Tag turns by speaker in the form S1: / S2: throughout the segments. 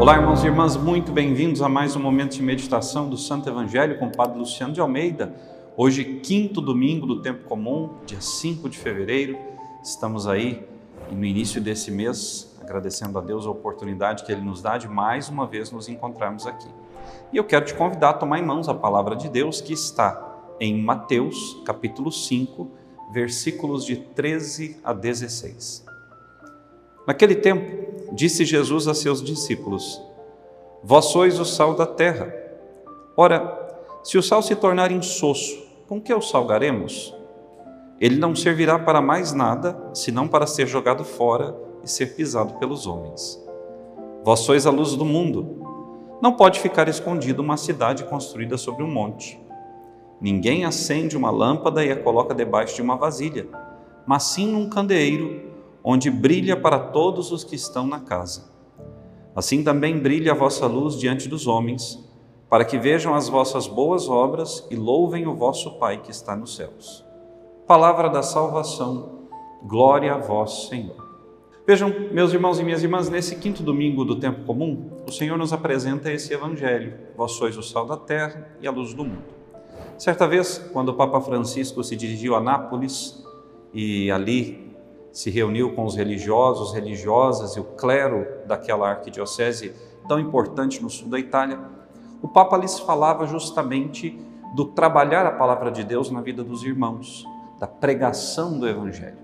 S1: Olá, irmãos e irmãs, muito bem-vindos a mais um momento de meditação do Santo Evangelho com o Padre Luciano de Almeida. Hoje, quinto domingo do tempo comum, dia 5 de fevereiro, estamos aí no início desse mês, agradecendo a Deus a oportunidade que Ele nos dá de mais uma vez nos encontrarmos aqui. E eu quero te convidar a tomar em mãos a palavra de Deus que está em Mateus, capítulo 5, versículos de 13 a 16. Naquele tempo, disse Jesus a seus discípulos: Vós sois o sal da terra. Ora, se o sal se tornar insosso, com que o salgaremos? Ele não servirá para mais nada, senão para ser jogado fora e ser pisado pelos homens. Vós sois a luz do mundo. Não pode ficar escondida uma cidade construída sobre um monte. Ninguém acende uma lâmpada e a coloca debaixo de uma vasilha, mas sim num candeeiro onde brilha para todos os que estão na casa. Assim também brilha a vossa luz diante dos homens, para que vejam as vossas boas obras e louvem o vosso Pai que está nos céus. Palavra da salvação, glória a vós, Senhor. Vejam, meus irmãos e minhas irmãs, nesse quinto domingo do tempo comum, o Senhor nos apresenta esse evangelho: Vós sois o sal da terra e a luz do mundo. Certa vez, quando o Papa Francisco se dirigiu a Nápoles e ali se reuniu com os religiosos, religiosas e o clero daquela arquidiocese tão importante no sul da Itália, o Papa lhes falava justamente do trabalhar a palavra de Deus na vida dos irmãos, da pregação do Evangelho.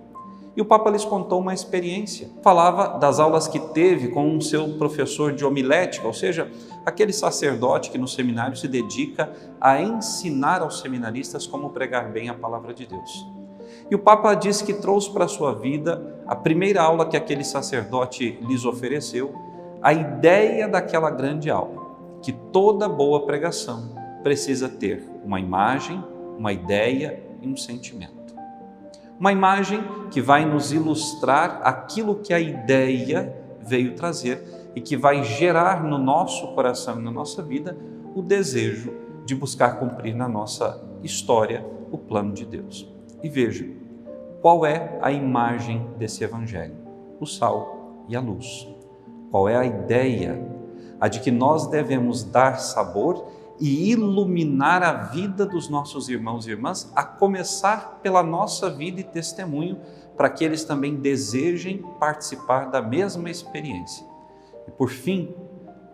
S1: E o Papa lhes contou uma experiência. Falava das aulas que teve com o seu professor de homilética, ou seja, aquele sacerdote que no seminário se dedica a ensinar aos seminaristas como pregar bem a palavra de Deus. E o Papa disse que trouxe para a sua vida a primeira aula que aquele sacerdote lhes ofereceu, a ideia daquela grande aula, que toda boa pregação precisa ter uma imagem, uma ideia e um sentimento. Uma imagem que vai nos ilustrar aquilo que a ideia veio trazer e que vai gerar no nosso coração e na nossa vida o desejo de buscar cumprir na nossa história o plano de Deus. E veja, qual é a imagem desse evangelho? O sal e a luz. Qual é a ideia? A de que nós devemos dar sabor e iluminar a vida dos nossos irmãos e irmãs, a começar pela nossa vida e testemunho, para que eles também desejem participar da mesma experiência. E por fim,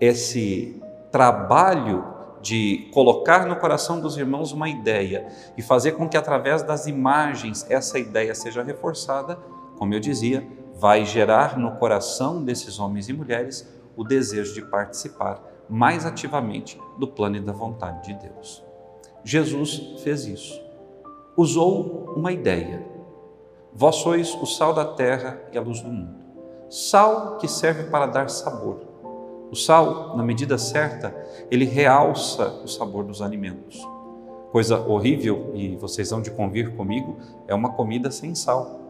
S1: esse trabalho de colocar no coração dos irmãos uma ideia e fazer com que através das imagens essa ideia seja reforçada, como eu dizia, vai gerar no coração desses homens e mulheres o desejo de participar mais ativamente do plano e da vontade de Deus. Jesus fez isso. Usou uma ideia. Vós sois o sal da terra e a luz do mundo. Sal que serve para dar sabor o sal, na medida certa, ele realça o sabor dos alimentos. Coisa horrível, e vocês vão de convir comigo, é uma comida sem sal.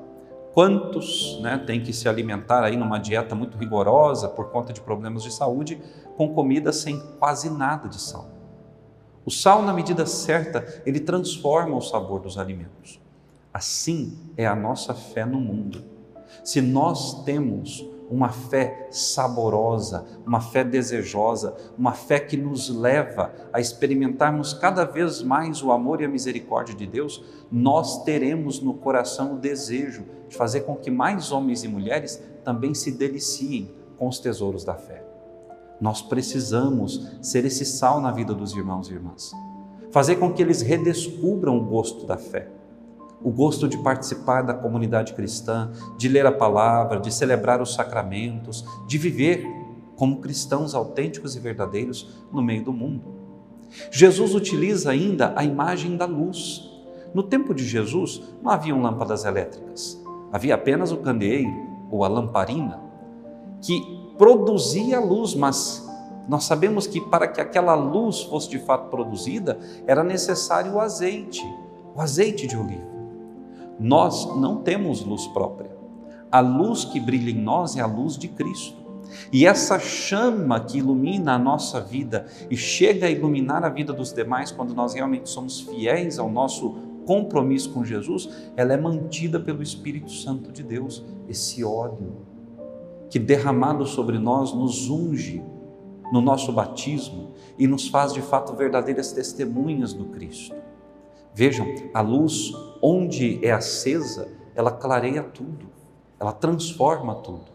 S1: Quantos né, têm que se alimentar aí numa dieta muito rigorosa por conta de problemas de saúde com comida sem quase nada de sal? O sal, na medida certa, ele transforma o sabor dos alimentos. Assim é a nossa fé no mundo. Se nós temos uma fé saborosa, uma fé desejosa, uma fé que nos leva a experimentarmos cada vez mais o amor e a misericórdia de Deus, nós teremos no coração o desejo de fazer com que mais homens e mulheres também se deliciem com os tesouros da fé. Nós precisamos ser esse sal na vida dos irmãos e irmãs, fazer com que eles redescubram o gosto da fé o gosto de participar da comunidade cristã, de ler a palavra, de celebrar os sacramentos, de viver como cristãos autênticos e verdadeiros no meio do mundo. Jesus utiliza ainda a imagem da luz. No tempo de Jesus não haviam lâmpadas elétricas, havia apenas o candeeiro ou a lamparina que produzia luz, mas nós sabemos que para que aquela luz fosse de fato produzida era necessário o azeite, o azeite de oliva. Nós não temos luz própria. A luz que brilha em nós é a luz de Cristo. E essa chama que ilumina a nossa vida e chega a iluminar a vida dos demais quando nós realmente somos fiéis ao nosso compromisso com Jesus, ela é mantida pelo Espírito Santo de Deus, esse óleo que derramado sobre nós nos unge no nosso batismo e nos faz de fato verdadeiras testemunhas do Cristo. Vejam, a luz, onde é acesa, ela clareia tudo, ela transforma tudo.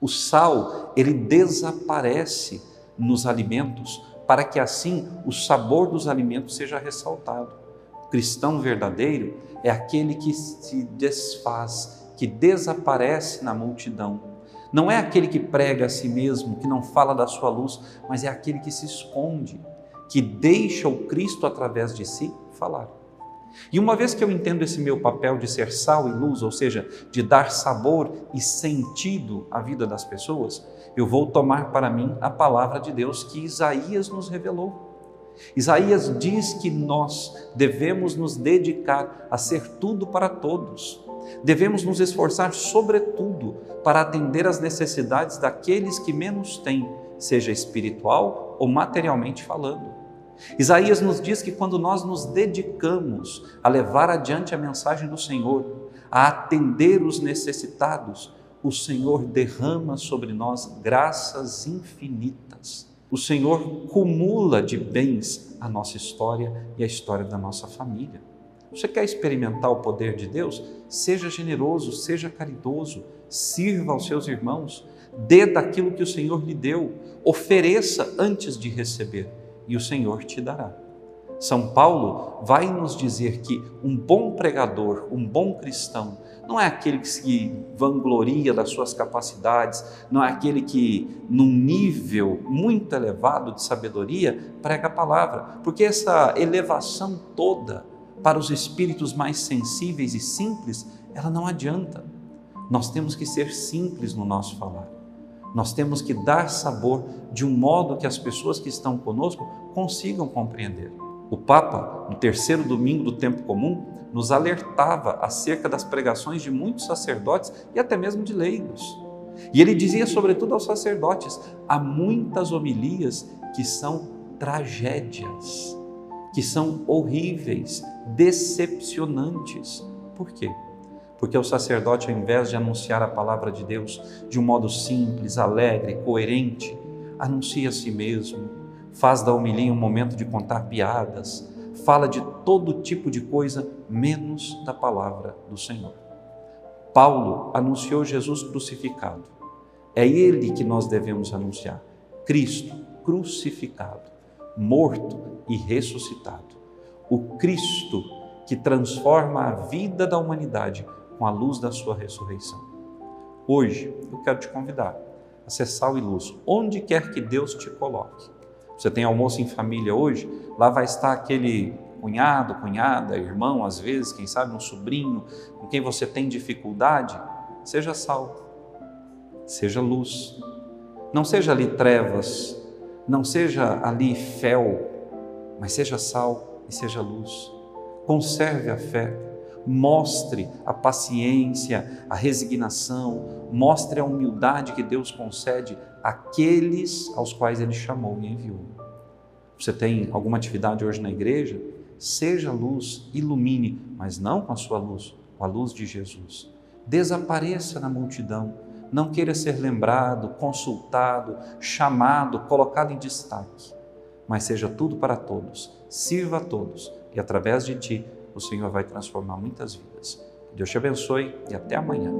S1: O sal, ele desaparece nos alimentos para que assim o sabor dos alimentos seja ressaltado. O cristão verdadeiro é aquele que se desfaz, que desaparece na multidão não é aquele que prega a si mesmo, que não fala da sua luz, mas é aquele que se esconde, que deixa o Cristo através de si falar. E uma vez que eu entendo esse meu papel de ser sal e luz, ou seja, de dar sabor e sentido à vida das pessoas, eu vou tomar para mim a palavra de Deus que Isaías nos revelou. Isaías diz que nós devemos nos dedicar a ser tudo para todos, Devemos nos esforçar, sobretudo, para atender às necessidades daqueles que menos têm, seja espiritual ou materialmente falando. Isaías nos diz que quando nós nos dedicamos a levar adiante a mensagem do Senhor, a atender os necessitados, o Senhor derrama sobre nós graças infinitas. O Senhor cumula de bens a nossa história e a história da nossa família. Você quer experimentar o poder de Deus? Seja generoso, seja caridoso, sirva aos seus irmãos, dê daquilo que o Senhor lhe deu, ofereça antes de receber e o Senhor te dará. São Paulo vai nos dizer que um bom pregador, um bom cristão, não é aquele que se vangloria das suas capacidades, não é aquele que, num nível muito elevado de sabedoria, prega a palavra, porque essa elevação toda para os espíritos mais sensíveis e simples, ela não adianta. Nós temos que ser simples no nosso falar. Nós temos que dar sabor de um modo que as pessoas que estão conosco consigam compreender. O Papa, no terceiro domingo do tempo comum, nos alertava acerca das pregações de muitos sacerdotes e até mesmo de leigos. E ele dizia, sobretudo aos sacerdotes: há muitas homilias que são tragédias que são horríveis, decepcionantes. Por quê? Porque o sacerdote, ao invés de anunciar a palavra de Deus de um modo simples, alegre, coerente, anuncia a si mesmo, faz da homilia um momento de contar piadas, fala de todo tipo de coisa, menos da palavra do Senhor. Paulo anunciou Jesus crucificado. É ele que nós devemos anunciar. Cristo crucificado morto e ressuscitado. O Cristo que transforma a vida da humanidade com a luz da sua ressurreição. Hoje eu quero te convidar a ser sal e luz, onde quer que Deus te coloque. Você tem almoço em família hoje, lá vai estar aquele cunhado, cunhada, irmão, às vezes, quem sabe um sobrinho, com quem você tem dificuldade. Seja sal, seja luz. Não seja ali trevas, não seja ali fel, mas seja sal e seja luz. Conserve a fé, mostre a paciência, a resignação, mostre a humildade que Deus concede àqueles aos quais Ele chamou e enviou. Você tem alguma atividade hoje na igreja? Seja luz, ilumine, mas não com a sua luz, com a luz de Jesus. Desapareça na multidão não queira ser lembrado, consultado, chamado, colocado em destaque, mas seja tudo para todos, sirva a todos e através de ti o Senhor vai transformar muitas vidas. Deus te abençoe e até amanhã.